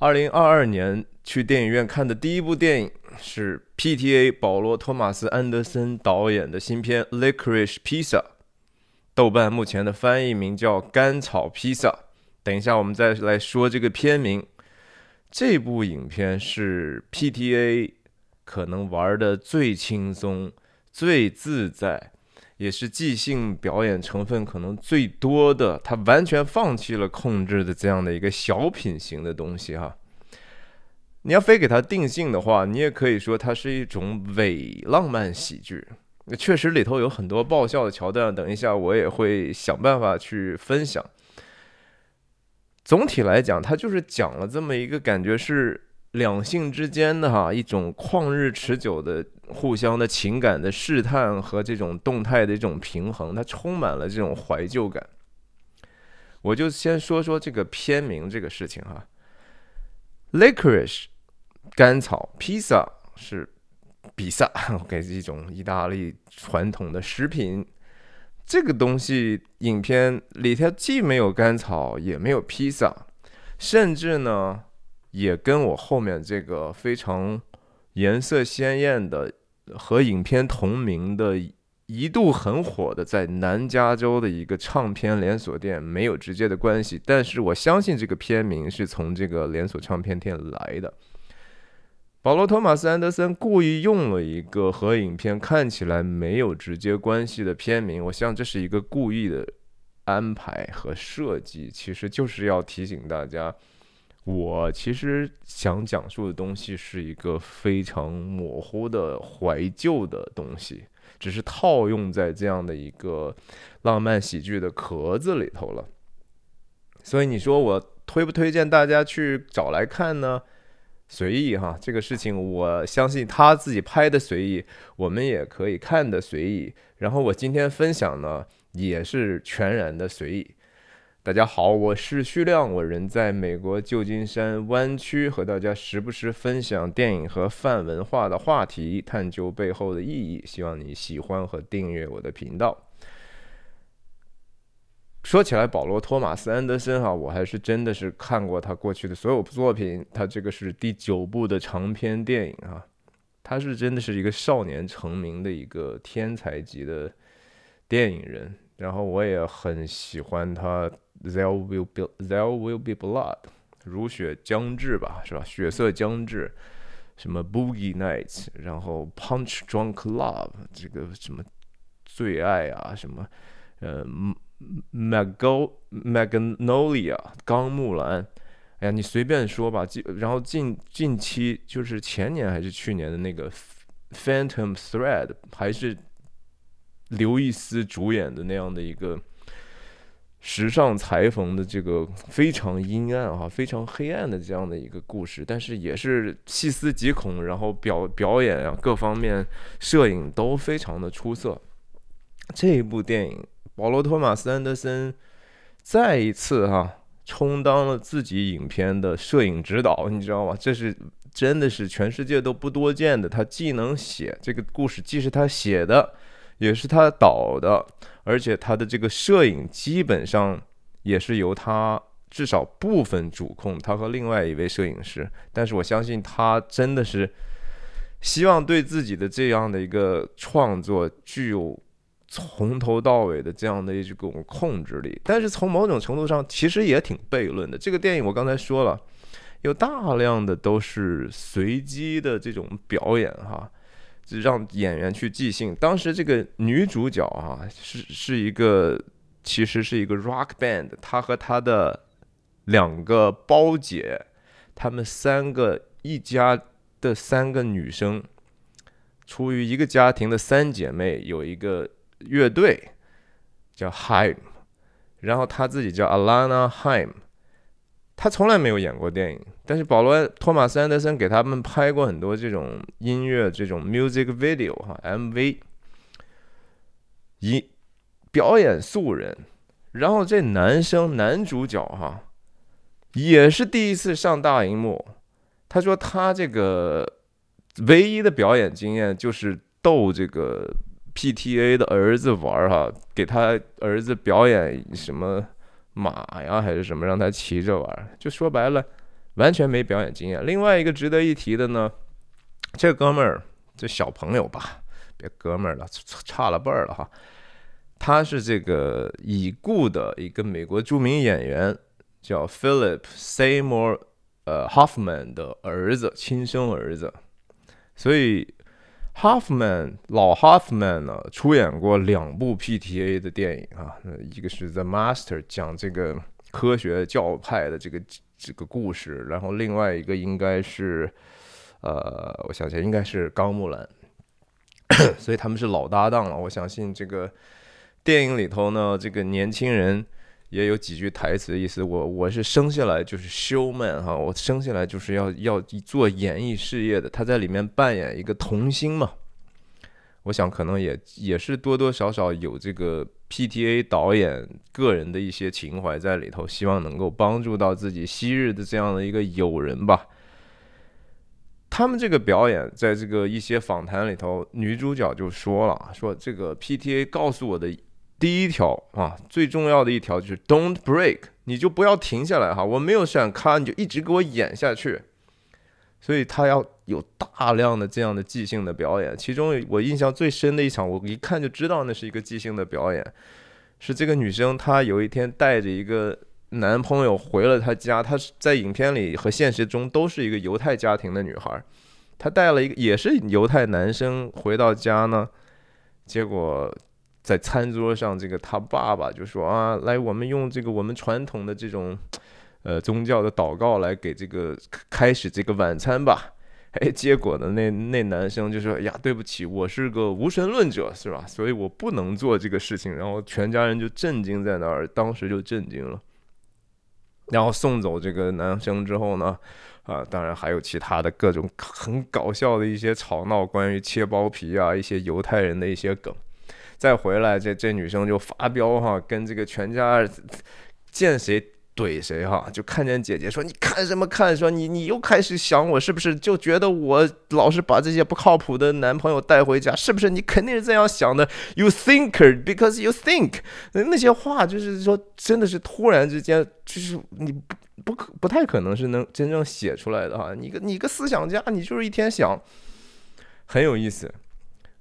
二零二二年去电影院看的第一部电影是 P.T.A. 保罗·托马斯·安德森导演的新片《Licorice Pizza》，豆瓣目前的翻译名叫《甘草披萨》。等一下，我们再来说这个片名。这部影片是 P.T.A. 可能玩的最轻松、最自在。也是即兴表演成分可能最多的，他完全放弃了控制的这样的一个小品型的东西哈。你要非给它定性的话，你也可以说它是一种伪浪漫喜剧。那确实里头有很多爆笑的桥段，等一下我也会想办法去分享。总体来讲，它就是讲了这么一个感觉是。两性之间的哈一种旷日持久的互相的情感的试探和这种动态的一种平衡，它充满了这种怀旧感。我就先说说这个片名这个事情哈，licorice 甘草披萨是比萨，给一种意大利传统的食品。这个东西影片里头既没有甘草，也没有披萨，甚至呢。也跟我后面这个非常颜色鲜艳的和影片同名的一度很火的在南加州的一个唱片连锁店没有直接的关系，但是我相信这个片名是从这个连锁唱片店来的。保罗·托马斯·安德森故意用了一个和影片看起来没有直接关系的片名，我想这是一个故意的安排和设计，其实就是要提醒大家。我其实想讲述的东西是一个非常模糊的怀旧的东西，只是套用在这样的一个浪漫喜剧的壳子里头了。所以你说我推不推荐大家去找来看呢？随意哈，这个事情我相信他自己拍的随意，我们也可以看的随意。然后我今天分享呢，也是全然的随意。大家好，我是徐亮，我人在美国旧金山湾区，和大家时不时分享电影和泛文化的话题，探究背后的意义。希望你喜欢和订阅我的频道。说起来，保罗·托马斯·安德森哈，我还是真的是看过他过去的所有作品，他这个是第九部的长篇电影啊，他是真的是一个少年成名的一个天才级的电影人，然后我也很喜欢他。There will be there will be blood，如血将至吧，是吧？血色将至，什么 Boogie Nights，然后 Punch Drunk Love，这个什么最爱啊，什么呃 mago Magnolia，钢木兰，哎呀，你随便说吧。近然后近近期就是前年还是去年的那个 Phantom Thread，还是刘易斯主演的那样的一个。时尚裁缝的这个非常阴暗啊，非常黑暗的这样的一个故事，但是也是细思极恐，然后表表演啊各方面摄影都非常的出色。这一部电影，保罗·托马斯·安德森再一次哈充当了自己影片的摄影指导，你知道吗？这是真的是全世界都不多见的。他既能写这个故事，既是他写的。也是他导的，而且他的这个摄影基本上也是由他至少部分主控，他和另外一位摄影师。但是我相信他真的是希望对自己的这样的一个创作具有从头到尾的这样的一种控制力。但是从某种程度上，其实也挺悖论的。这个电影我刚才说了，有大量的都是随机的这种表演，哈。让演员去即兴。当时这个女主角啊，是是一个，其实是一个 rock band。她和她的两个胞姐，她们三个一家的三个女生，出于一个家庭的三姐妹，有一个乐队叫 Haim，然后她自己叫 Alana Haim。他从来没有演过电影。但是保罗·托马斯·安德森给他们拍过很多这种音乐这种 music video 哈 MV，一表演素人，然后这男生男主角哈也是第一次上大荧幕。他说他这个唯一的表演经验就是逗这个 PTA 的儿子玩哈，给他儿子表演什么马呀还是什么，让他骑着玩，就说白了。完全没表演经验。另外一个值得一提的呢，这哥们儿，这小朋友吧，别哥们儿了，差了辈儿了哈。他是这个已故的一个美国著名演员，叫 Philip Seymour，呃，Hoffman 的儿子，亲生儿子。所以 Hoffman 老 Hoffman 呢，出演过两部 PTA 的电影啊，一个是 The Master，讲这个科学教派的这个这个故事，然后另外一个应该是，呃，我想想，应该是钢木兰。所以他们是老搭档了，我相信这个。电影里头呢，这个年轻人也有几句台词的意思。我我是生下来就是 showman 哈，我生下来就是要要做演艺事业的。他在里面扮演一个童星嘛，我想可能也也是多多少少有这个 PTA 导演个人的一些情怀在里头，希望能够帮助到自己昔日的这样的一个友人吧。他们这个表演，在这个一些访谈里头，女主角就说了，说这个 PTA 告诉我的。第一条啊，最重要的一条就是 Don't break，你就不要停下来哈。我没有想看，你就一直给我演下去。所以他要有大量的这样的即兴的表演。其中我印象最深的一场，我一看就知道那是一个即兴的表演，是这个女生她有一天带着一个男朋友回了她家。她在影片里和现实中都是一个犹太家庭的女孩，她带了一个也是犹太男生回到家呢，结果。在餐桌上，这个他爸爸就说啊，来，我们用这个我们传统的这种，呃，宗教的祷告来给这个开始这个晚餐吧。哎，结果呢，那那男生就说呀，对不起，我是个无神论者，是吧？所以我不能做这个事情。然后全家人就震惊在那儿，当时就震惊了。然后送走这个男生之后呢，啊，当然还有其他的各种很搞笑的一些吵闹，关于切包皮啊，一些犹太人的一些梗。再回来，这这女生就发飙哈，跟这个全家见谁怼谁哈，就看见姐姐说你看什么看，说你你又开始想我是不是就觉得我老是把这些不靠谱的男朋友带回家，是不是你肯定是这样想的？You think because you think，那些话就是说真的是突然之间就是你不不可不太可能是能真正写出来的哈，你个你个思想家，你就是一天想，很有意思，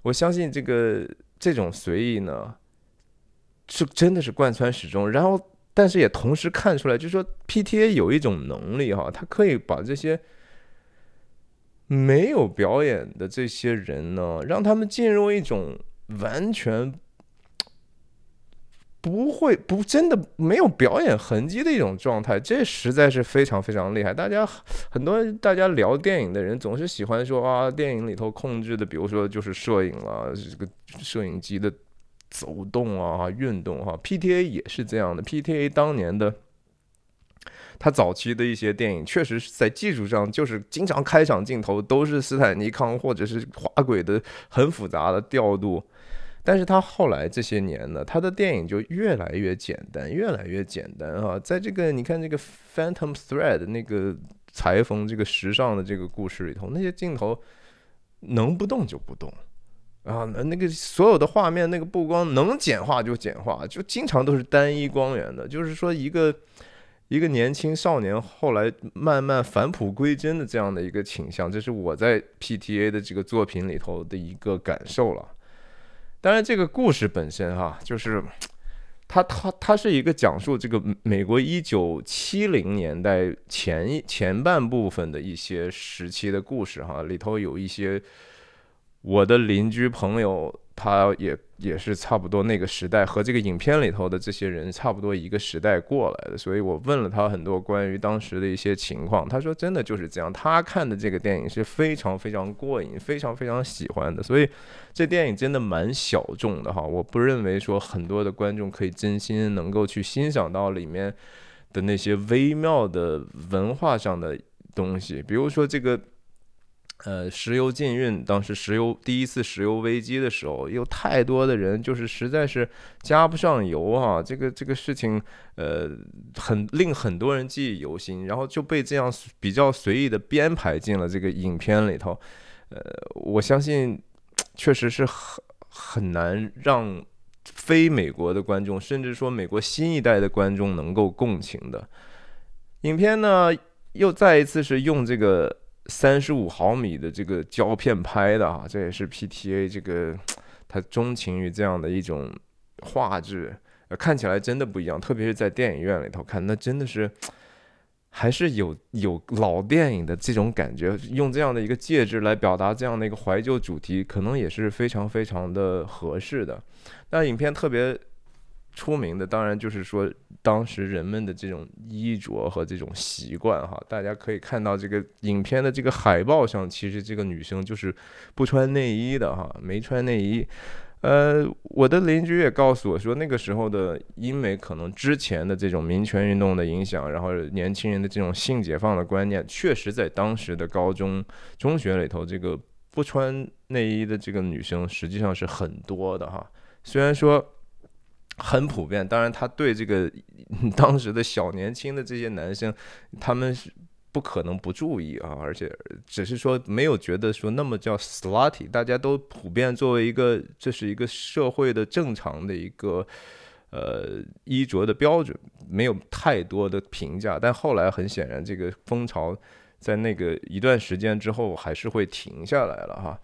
我相信这个。这种随意呢，是真的是贯穿始终。然后，但是也同时看出来，就是说，PTA 有一种能力哈，它可以把这些没有表演的这些人呢，让他们进入一种完全。不会不真的没有表演痕迹的一种状态，这实在是非常非常厉害。大家很多大家聊电影的人总是喜欢说啊，电影里头控制的，比如说就是摄影了，这个摄影机的走动啊、运动哈。PTA 也是这样的，PTA 当年的他早期的一些电影，确实是在技术上就是经常开场镜头都是斯坦尼康或者是滑轨的很复杂的调度。但是他后来这些年呢，他的电影就越来越简单，越来越简单啊。在这个你看这个《Phantom Thread》那个裁缝这个时尚的这个故事里头，那些镜头能不动就不动啊，那个所有的画面那个布光能简化就简化，就经常都是单一光源的。就是说一个一个年轻少年后来慢慢返璞归真的这样的一个倾向，这是我在 PTA 的这个作品里头的一个感受了。当然，这个故事本身哈，就是它它它是一个讲述这个美国一九七零年代前前半部分的一些时期的故事哈，里头有一些我的邻居朋友。他也也是差不多那个时代，和这个影片里头的这些人差不多一个时代过来的，所以我问了他很多关于当时的一些情况，他说真的就是这样，他看的这个电影是非常非常过瘾，非常非常喜欢的，所以这电影真的蛮小众的哈，我不认为说很多的观众可以真心能够去欣赏到里面的那些微妙的文化上的东西，比如说这个。呃，石油禁运，当时石油第一次石油危机的时候，有太多的人就是实在是加不上油啊，这个这个事情，呃，很令很多人记忆犹新，然后就被这样比较随意的编排进了这个影片里头。呃，我相信确实是很很难让非美国的观众，甚至说美国新一代的观众能够共情的。影片呢？又再一次是用这个三十五毫米的这个胶片拍的啊，这也是 PTA 这个他钟情于这样的一种画质，看起来真的不一样，特别是在电影院里头看，那真的是。还是有有老电影的这种感觉，用这样的一个介质来表达这样的一个怀旧主题，可能也是非常非常的合适的。那影片特别出名的，当然就是说当时人们的这种衣着和这种习惯哈。大家可以看到这个影片的这个海报上，其实这个女生就是不穿内衣的哈，没穿内衣。呃，我的邻居也告诉我说，那个时候的英美可能之前的这种民权运动的影响，然后年轻人的这种性解放的观念，确实在当时的高中、中学里头，这个不穿内衣的这个女生实际上是很多的哈。虽然说很普遍，当然他对这个 当时的小年轻的这些男生，他们是。不可能不注意啊，而且只是说没有觉得说那么叫 slutty，大家都普遍作为一个这是一个社会的正常的一个呃衣着的标准，没有太多的评价。但后来很显然，这个风潮在那个一段时间之后还是会停下来了哈。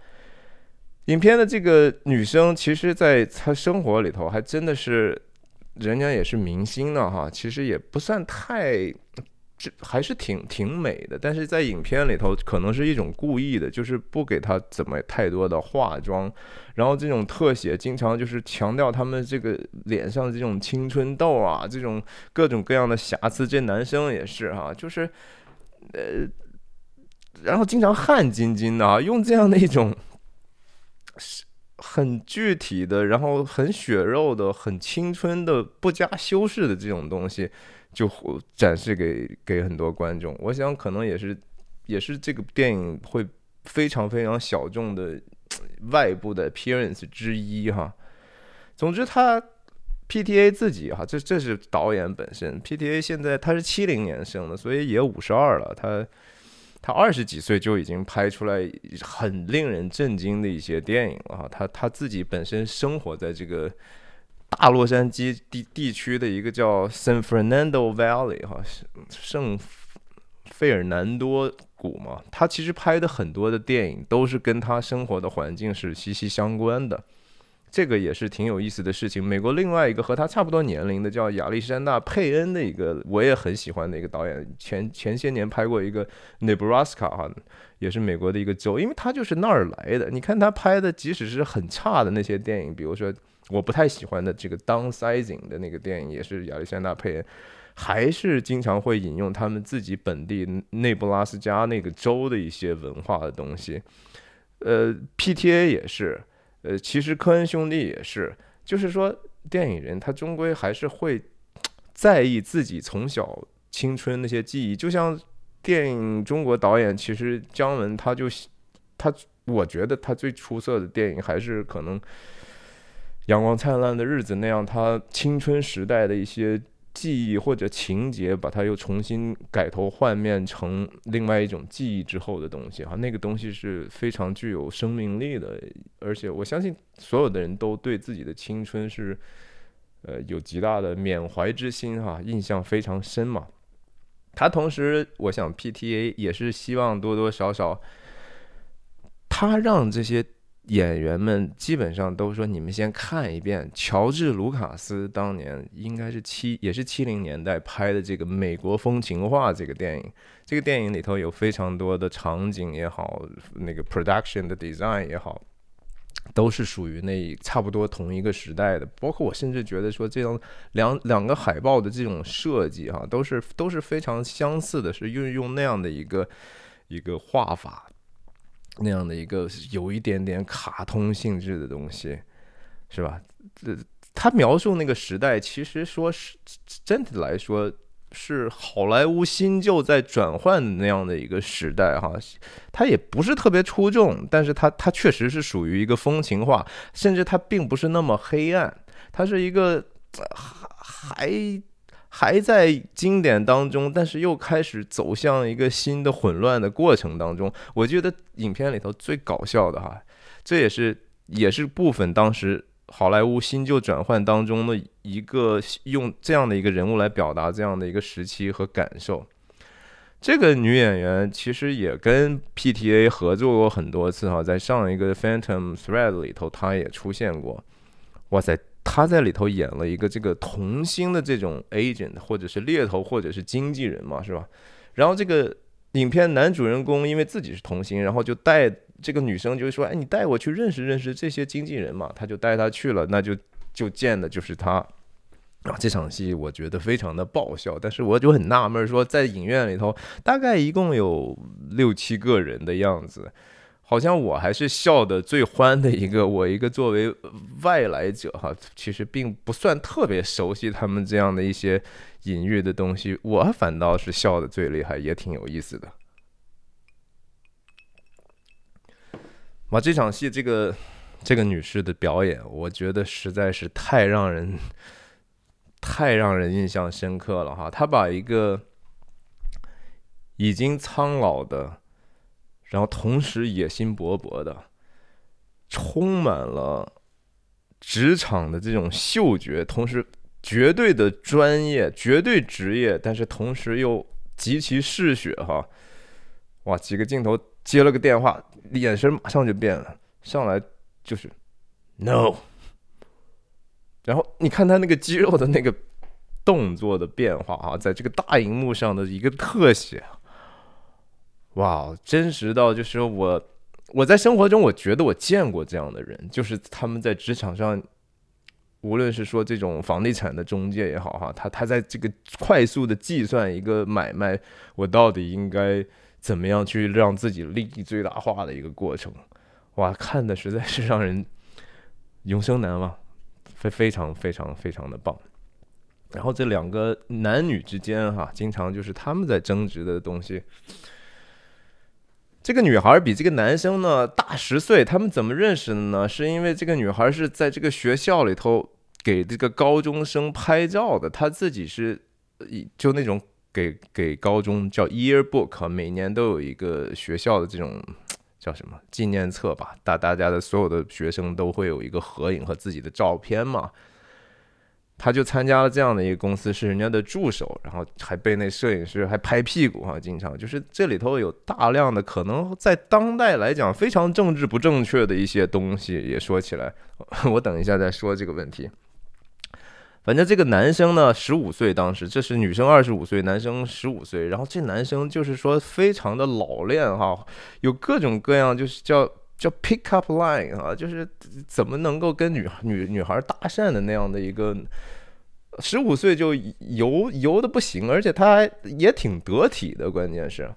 影片的这个女生，其实在她生活里头还真的是人家也是明星呢哈，其实也不算太。这还是挺挺美的，但是在影片里头可能是一种故意的，就是不给她怎么太多的化妆，然后这种特写经常就是强调他们这个脸上这种青春痘啊，这种各种各样的瑕疵。这男生也是哈，就是呃，然后经常汗津津的啊，用这样的一种很具体的，然后很血肉的、很青春的、不加修饰的这种东西。就展示给给很多观众，我想可能也是也是这个电影会非常非常小众的外部的 appearance 之一哈。总之，他 PTA 自己哈，这这是导演本身。PTA 现在他是七零年生的，所以也五十二了。他他二十几岁就已经拍出来很令人震惊的一些电影了哈。他他自己本身生活在这个。大洛杉矶地地区的一个叫 San Fernando Valley 哈，圣费尔南多谷嘛，他其实拍的很多的电影都是跟他生活的环境是息息相关的，这个也是挺有意思的事情。美国另外一个和他差不多年龄的叫亚历山大佩恩的一个，我也很喜欢的一个导演，前前些年拍过一个 Nebraska 哈，也是美国的一个州，因为他就是那儿来的。你看他拍的，即使是很差的那些电影，比如说。我不太喜欢的这个 downsizing 的那个电影，也是亚历山大佩恩，还是经常会引用他们自己本地内布拉斯加那个州的一些文化的东西。呃，PTA 也是，呃，其实科恩兄弟也是，就是说电影人他终归还是会在意自己从小青春那些记忆。就像电影中国导演，其实姜文他就他，我觉得他最出色的电影还是可能。阳光灿烂的日子那样，他青春时代的一些记忆或者情节，把它又重新改头换面成另外一种记忆之后的东西哈，那个东西是非常具有生命力的，而且我相信所有的人都对自己的青春是，呃，有极大的缅怀之心哈，印象非常深嘛。他同时，我想 PTA 也是希望多多少少，他让这些。演员们基本上都说：“你们先看一遍乔治·卢卡斯当年应该是七，也是七零年代拍的这个《美国风情画》这个电影。这个电影里头有非常多的场景也好，那个 production 的 design 也好，都是属于那差不多同一个时代的。包括我甚至觉得说，这种两两个海报的这种设计哈，都是都是非常相似的，是运用那样的一个一个画法。”那样的一个有一点点卡通性质的东西，是吧？这他描述那个时代，其实说是整体来说，是好莱坞新旧在转换那样的一个时代哈。它也不是特别出众，但是它它确实是属于一个风情画，甚至它并不是那么黑暗，它是一个还还。还在经典当中，但是又开始走向一个新的混乱的过程当中。我觉得影片里头最搞笑的哈，这也是也是部分当时好莱坞新旧转换当中的一个用这样的一个人物来表达这样的一个时期和感受。这个女演员其实也跟 PTA 合作过很多次哈，在上一个 Phantom Thread 里头，她也出现过。哇塞，他在里头演了一个这个童星的这种 agent，或者是猎头，或者是经纪人嘛，是吧？然后这个影片男主人公因为自己是童星，然后就带这个女生，就是说，哎，你带我去认识认识这些经纪人嘛，他就带她去了，那就就见的就是他。啊，这场戏我觉得非常的爆笑，但是我就很纳闷，说在影院里头大概一共有六七个人的样子，好像我还是笑的最欢的一个。我一个作为外来者哈，其实并不算特别熟悉他们这样的一些隐喻的东西，我反倒是笑的最厉害，也挺有意思的。哇，这场戏这个这个女士的表演，我觉得实在是太让人。太让人印象深刻了哈！他把一个已经苍老的，然后同时野心勃勃的，充满了职场的这种嗅觉，同时绝对的专业、绝对职业，但是同时又极其嗜血哈！哇，几个镜头接了个电话，眼神马上就变了，上来就是 no。然后你看他那个肌肉的那个动作的变化啊，在这个大荧幕上的一个特写，哇，真实到就是我我在生活中我觉得我见过这样的人，就是他们在职场上，无论是说这种房地产的中介也好哈，他他在这个快速的计算一个买卖，我到底应该怎么样去让自己利益最大化的一个过程，哇，看的实在是让人永生难忘。非非常非常非常的棒，然后这两个男女之间哈，经常就是他们在争执的东西。这个女孩比这个男生呢大十岁，他们怎么认识的呢？是因为这个女孩是在这个学校里头给这个高中生拍照的，她自己是就那种给给高中叫 yearbook，每年都有一个学校的这种。叫什么纪念册吧？大大家的所有的学生都会有一个合影和自己的照片嘛。他就参加了这样的一个公司，是人家的助手，然后还被那摄影师还拍屁股哈，经常就是这里头有大量的可能在当代来讲非常政治不正确的一些东西。也说起来，我等一下再说这个问题。反正这个男生呢，十五岁，当时这是女生二十五岁，男生十五岁。然后这男生就是说非常的老练哈，有各种各样就是叫叫 pick up line 啊，就是怎么能够跟女女女孩搭讪的那样的一个，十五岁就游游的不行，而且他还也挺得体的。关键是，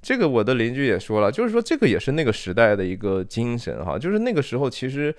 这个我的邻居也说了，就是说这个也是那个时代的一个精神哈，就是那个时候其实。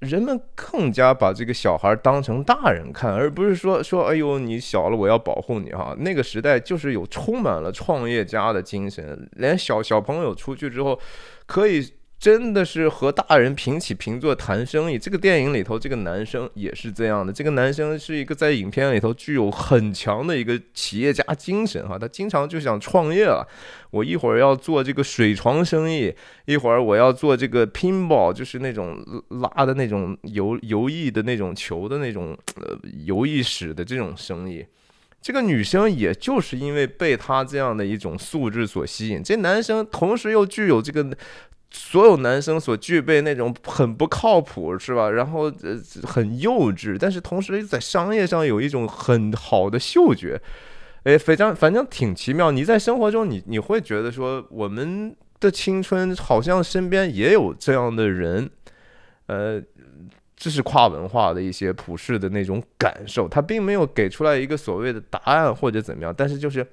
人们更加把这个小孩当成大人看，而不是说说哎呦你小了我要保护你哈。那个时代就是有充满了创业家的精神，连小小朋友出去之后可以。真的是和大人平起平坐谈生意。这个电影里头，这个男生也是这样的。这个男生是一个在影片里头具有很强的一个企业家精神哈，他经常就想创业了。我一会儿要做这个水床生意，一会儿我要做这个 pinball，就是那种拉的那种游游艺的那种球的那种呃游艺室的这种生意。这个女生也就是因为被他这样的一种素质所吸引，这男生同时又具有这个。所有男生所具备那种很不靠谱，是吧？然后呃很幼稚，但是同时在商业上有一种很好的嗅觉，哎，非常反正挺奇妙。你在生活中，你你会觉得说，我们的青春好像身边也有这样的人，呃，这是跨文化的一些普世的那种感受。他并没有给出来一个所谓的答案或者怎么样，但是就是。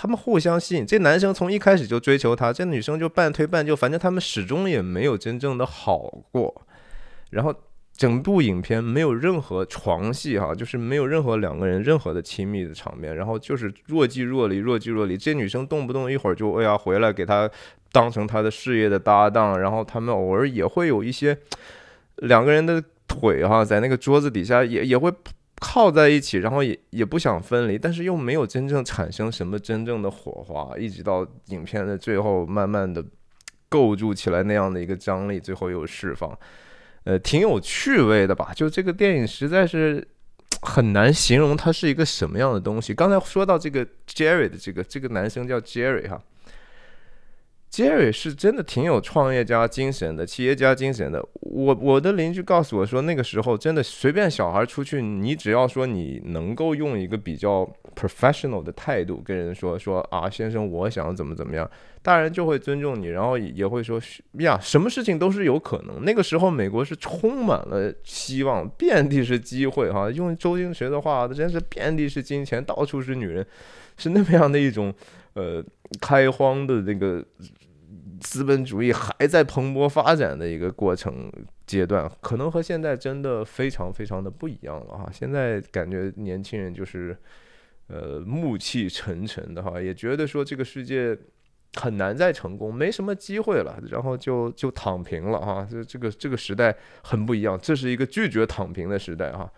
他们互相吸引，这男生从一开始就追求她，这女生就半推半就，反正他们始终也没有真正的好过。然后整部影片没有任何床戏哈，就是没有任何两个人任何的亲密的场面，然后就是若即若离，若即若离。这女生动不动一会儿就哎呀回来给他当成他的事业的搭档，然后他们偶尔也会有一些两个人的腿哈，在那个桌子底下也也会。靠在一起，然后也也不想分离，但是又没有真正产生什么真正的火花，一直到影片的最后，慢慢的构筑起来那样的一个张力，最后又释放，呃，挺有趣味的吧？就这个电影实在是很难形容它是一个什么样的东西。刚才说到这个 Jerry 的这个这个男生叫 Jerry 哈。Jerry 是真的挺有创业家精神的，企业家精神的。我我的邻居告诉我说，那个时候真的随便小孩出去，你只要说你能够用一个比较 professional 的态度跟人说说啊，先生，我想怎么怎么样，大人就会尊重你，然后也会说呀，什么事情都是有可能。那个时候美国是充满了希望，遍地是机会哈。用周星驰的话，真是遍地是金钱，到处是女人，是那么样的一种呃开荒的那个。资本主义还在蓬勃发展的一个过程阶段，可能和现在真的非常非常的不一样了哈。现在感觉年轻人就是，呃，暮气沉沉的哈，也觉得说这个世界很难再成功，没什么机会了，然后就 就躺平了哈。这这个这个时代很不一样，这是一个拒绝躺平的时代哈。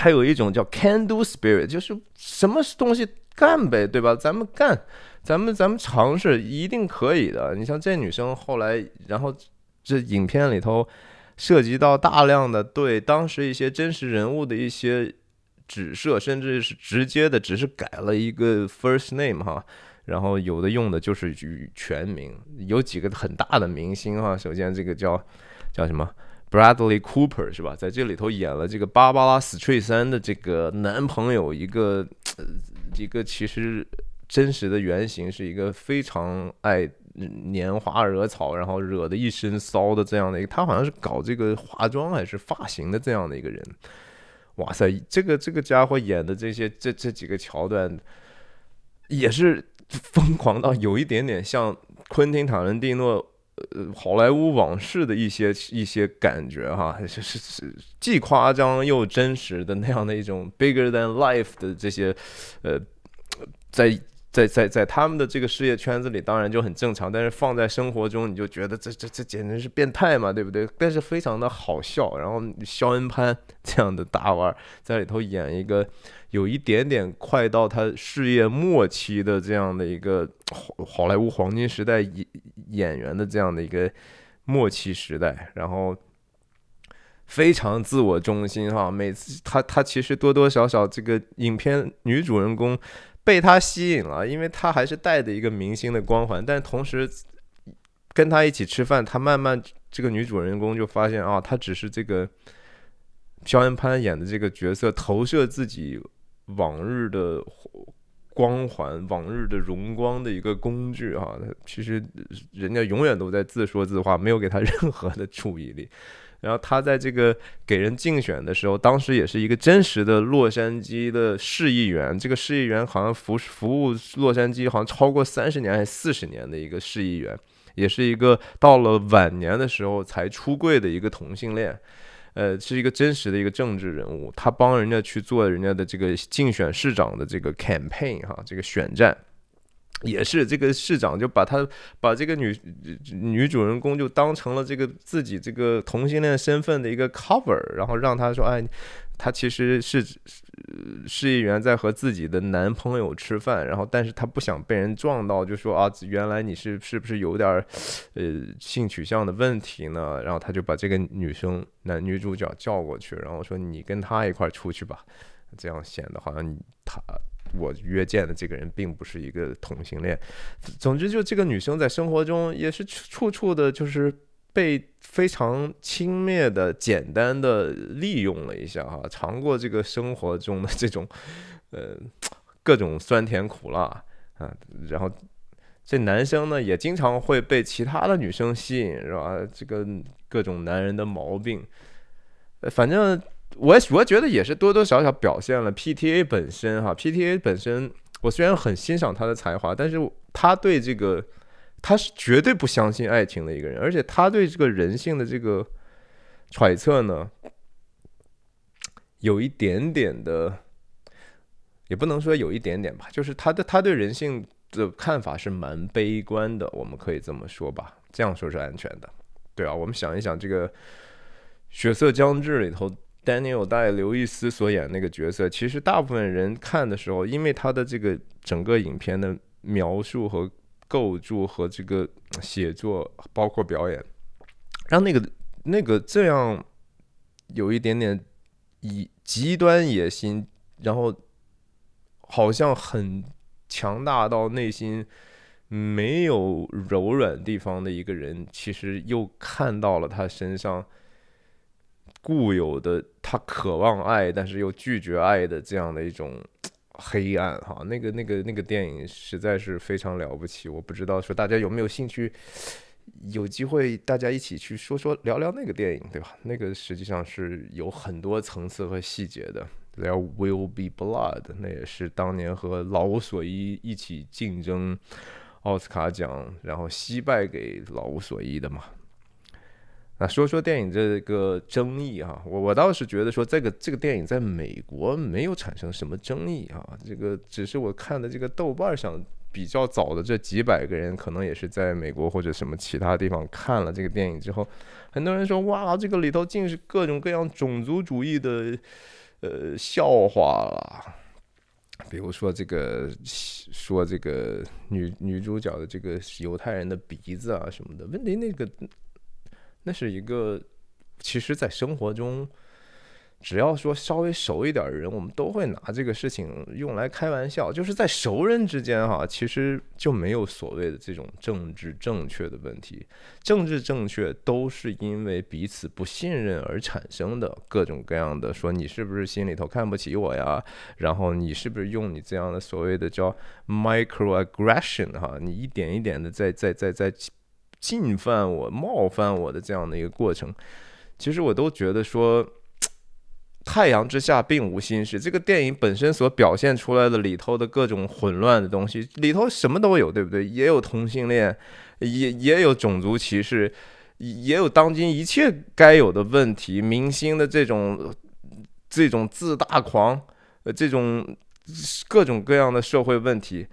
还有一种叫 can do spirit，就是什么东西干呗，对吧？咱们干。咱们咱们尝试一定可以的。你像这女生后来，然后这影片里头涉及到大量的对当时一些真实人物的一些指涉，甚至是直接的只是改了一个 first name 哈，然后有的用的就是全名，有几个很大的明星哈。首先这个叫叫什么 Bradley Cooper 是吧？在这里头演了这个芭芭拉·史翠珊的这个男朋友，一个一个其实。真实的原型是一个非常爱拈花惹草，然后惹得一身骚的这样的一个，他好像是搞这个化妆还是发型的这样的一个人。哇塞，这个这个家伙演的这些这这几个桥段，也是疯狂到有一点点像昆汀塔伦蒂诺呃好莱坞往事的一些一些感觉哈，就是是既夸张又真实的那样的一种 bigger than life 的这些呃在。在在在他们的这个事业圈子里，当然就很正常，但是放在生活中，你就觉得这这这简直是变态嘛，对不对？但是非常的好笑。然后肖恩潘这样的大腕在里头演一个有一点点快到他事业末期的这样的一个好 好莱坞黄金时代演演员的这样的一个末期时代，然后非常自我中心哈。每次他他其实多多少少这个影片女主人公。被他吸引了，因为他还是带着一个明星的光环，但同时 跟他一起吃饭，他慢慢这个女主人公就发现啊，他只是这个肖恩潘演的这个角色投射自己往日的光环、往日的荣光的一个工具啊。其实人家永远都在自说自话，没有给他任何的注意力。然后他在这个给人竞选的时候，当时也是一个真实的洛杉矶的市议员。这个市议员好像服服务洛杉矶好像超过三十年还是四十年的一个市议员，也是一个到了晚年的时候才出柜的一个同性恋，呃，是一个真实的一个政治人物。他帮人家去做人家的这个竞选市长的这个 campaign 哈，这个选战。也是这个市长就把他把这个女女主人公就当成了这个自己这个同性恋身份的一个 cover，然后让他说，哎，他其实是市议员在和自己的男朋友吃饭，然后但是他不想被人撞到，就说啊，原来你是是不是有点呃性取向的问题呢？然后他就把这个女生男女主角叫过去，然后说你跟他一块出去吧，这样显得好像他。我约见的这个人并不是一个同性恋。总之，就这个女生在生活中也是处处的，就是被非常轻蔑的、简单的利用了一下哈，尝过这个生活中的这种呃各种酸甜苦辣啊。然后这男生呢，也经常会被其他的女生吸引，是吧？这个各种男人的毛病，反正。我我觉得也是多多少少表现了 PTA 本身哈，PTA 本身，我虽然很欣赏他的才华，但是他对这个他是绝对不相信爱情的一个人，而且他对这个人性的这个揣测呢，有一点点的，也不能说有一点点吧，就是他的他对人性的看法是蛮悲观的，我们可以这么说吧，这样说是安全的，对啊，我们想一想这个《血色将至》里头。Daniel 戴刘易斯所演那个角色，其实大部分人看的时候，因为他的这个整个影片的描述和构筑和这个写作，包括表演，让那个那个这样有一点点以极端野心，然后好像很强大到内心没有柔软地方的一个人，其实又看到了他身上固有的他渴望爱，但是又拒绝爱的这样的一种黑暗哈。那个那个那个电影实在是非常了不起，我不知道说大家有没有兴趣。有机会大家一起去说说聊聊那个电影，对吧？那个实际上是有很多层次和细节的。There will be blood，那也是当年和老无所依一起竞争奥斯卡奖，然后惜败给老无所依的嘛。那说说电影这个争议哈，我我倒是觉得说这个这个电影在美国没有产生什么争议啊，这个只是我看的这个豆瓣上。比较早的这几百个人，可能也是在美国或者什么其他地方看了这个电影之后，很多人说哇，这个里头尽是各种各样种族主义的呃笑话了。比如说这个说这个女女主角的这个犹太人的鼻子啊什么的，问题那个那是一个，其实在生活中。只要说稍微熟一点的人，我们都会拿这个事情用来开玩笑。就是在熟人之间哈，其实就没有所谓的这种政治正确的问题。政治正确都是因为彼此不信任而产生的各种各样的说你是不是心里头看不起我呀？然后你是不是用你这样的所谓的叫 microaggression 哈，你一点一点的在在在在侵犯我、冒犯我的这样的一个过程，其实我都觉得说。太阳之下并无新事。这个电影本身所表现出来的里头的各种混乱的东西，里头什么都有，对不对？也有同性恋，也也有种族歧视，也有当今一切该有的问题。明星的这种这种自大狂，呃，这种各种各样的社会问题，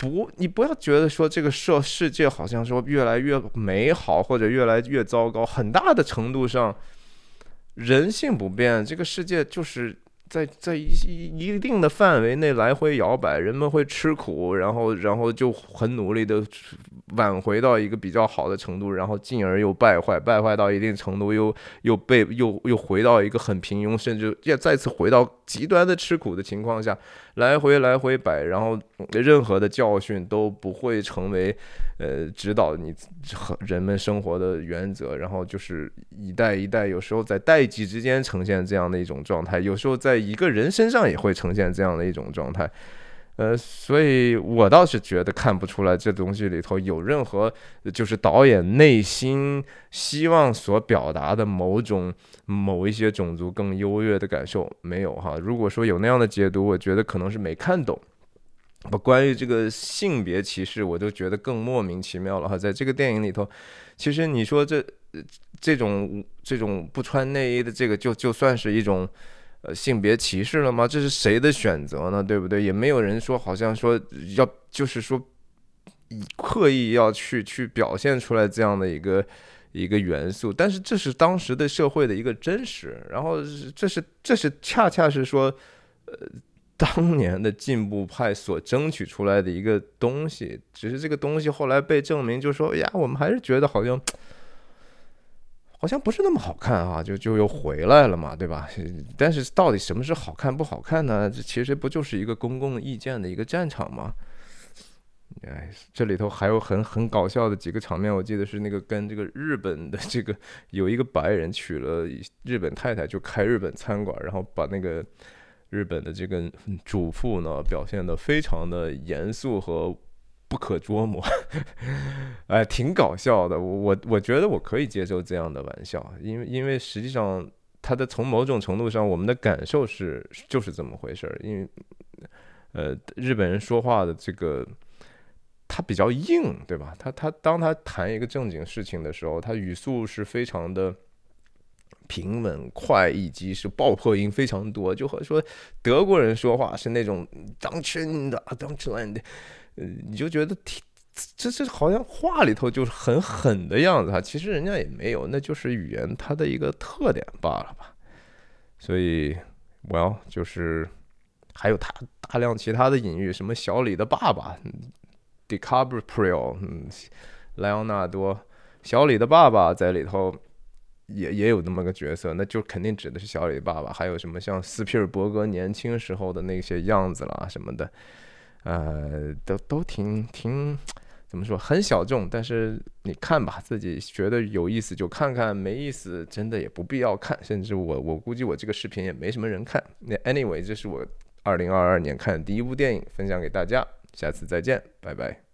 不，你不要觉得说这个社世界好像说越来越美好或者越来越糟糕，很大的程度上。人性不变，这个世界就是在在一一定的范围内来回摇摆，人们会吃苦，然后然后就很努力的挽回到一个比较好的程度，然后进而又败坏，败坏到一定程度又又被又又回到一个很平庸，甚至又再次回到极端的吃苦的情况下，来回来回摆，然后任何的教训都不会成为。呃，指导你和人们生活的原则，然后就是一代一代，有时候在代际之间呈现这样的一种状态，有时候在一个人身上也会呈现这样的一种状态。呃，所以我倒是觉得看不出来这东西里头有任何就是导演内心希望所表达的某种某一些种族更优越的感受，没有哈。如果说有那样的解读，我觉得可能是没看懂。不，关于这个性别歧视，我就觉得更莫名其妙了哈。在这个电影里头，其实你说这这种这种不穿内衣的这个，就就算是一种呃性别歧视了吗？这是谁的选择呢？对不对？也没有人说好像说要就是说刻意要去去表现出来这样的一个一个元素，但是这是当时的社会的一个真实。然后这是这是恰恰是说呃。当年的进步派所争取出来的一个东西，只是这个东西后来被证明，就说呀，我们还是觉得好像好像不是那么好看啊，就就又回来了嘛，对吧？但是到底什么是好看不好看呢？这其实不就是一个公共意见的一个战场吗？哎，这里头还有很很搞笑的几个场面，我记得是那个跟这个日本的这个有一个白人娶了日本太太，就开日本餐馆，然后把那个。日本的这个主妇呢，表现的非常的严肃和不可捉摸，哎，挺搞笑的。我我觉得我可以接受这样的玩笑，因为因为实际上他的从某种程度上，我们的感受是就是这么回事儿。因为呃，日本人说话的这个他比较硬，对吧？他他当他谈一个正经事情的时候，他语速是非常的。平稳快，以及是爆破音非常多，就和说德国人说话是那种当真的当真的，呃，你就觉得挺这这好像话里头就是很狠的样子哈，其实人家也没有，那就是语言它的一个特点罢了吧。所以，well 就是还有他大量其他的隐喻，什么小李的爸爸，DiCaprio，嗯，莱昂纳多，小李的爸爸在里头。也也有那么个角色，那就肯定指的是小李爸爸。还有什么像斯皮尔伯格年轻时候的那些样子啦什么的，呃，都都挺挺怎么说，很小众。但是你看吧，自己觉得有意思就看看，没意思真的也不必要看。甚至我我估计我这个视频也没什么人看。那 anyway，这是我二零二二年看的第一部电影，分享给大家。下次再见，拜拜。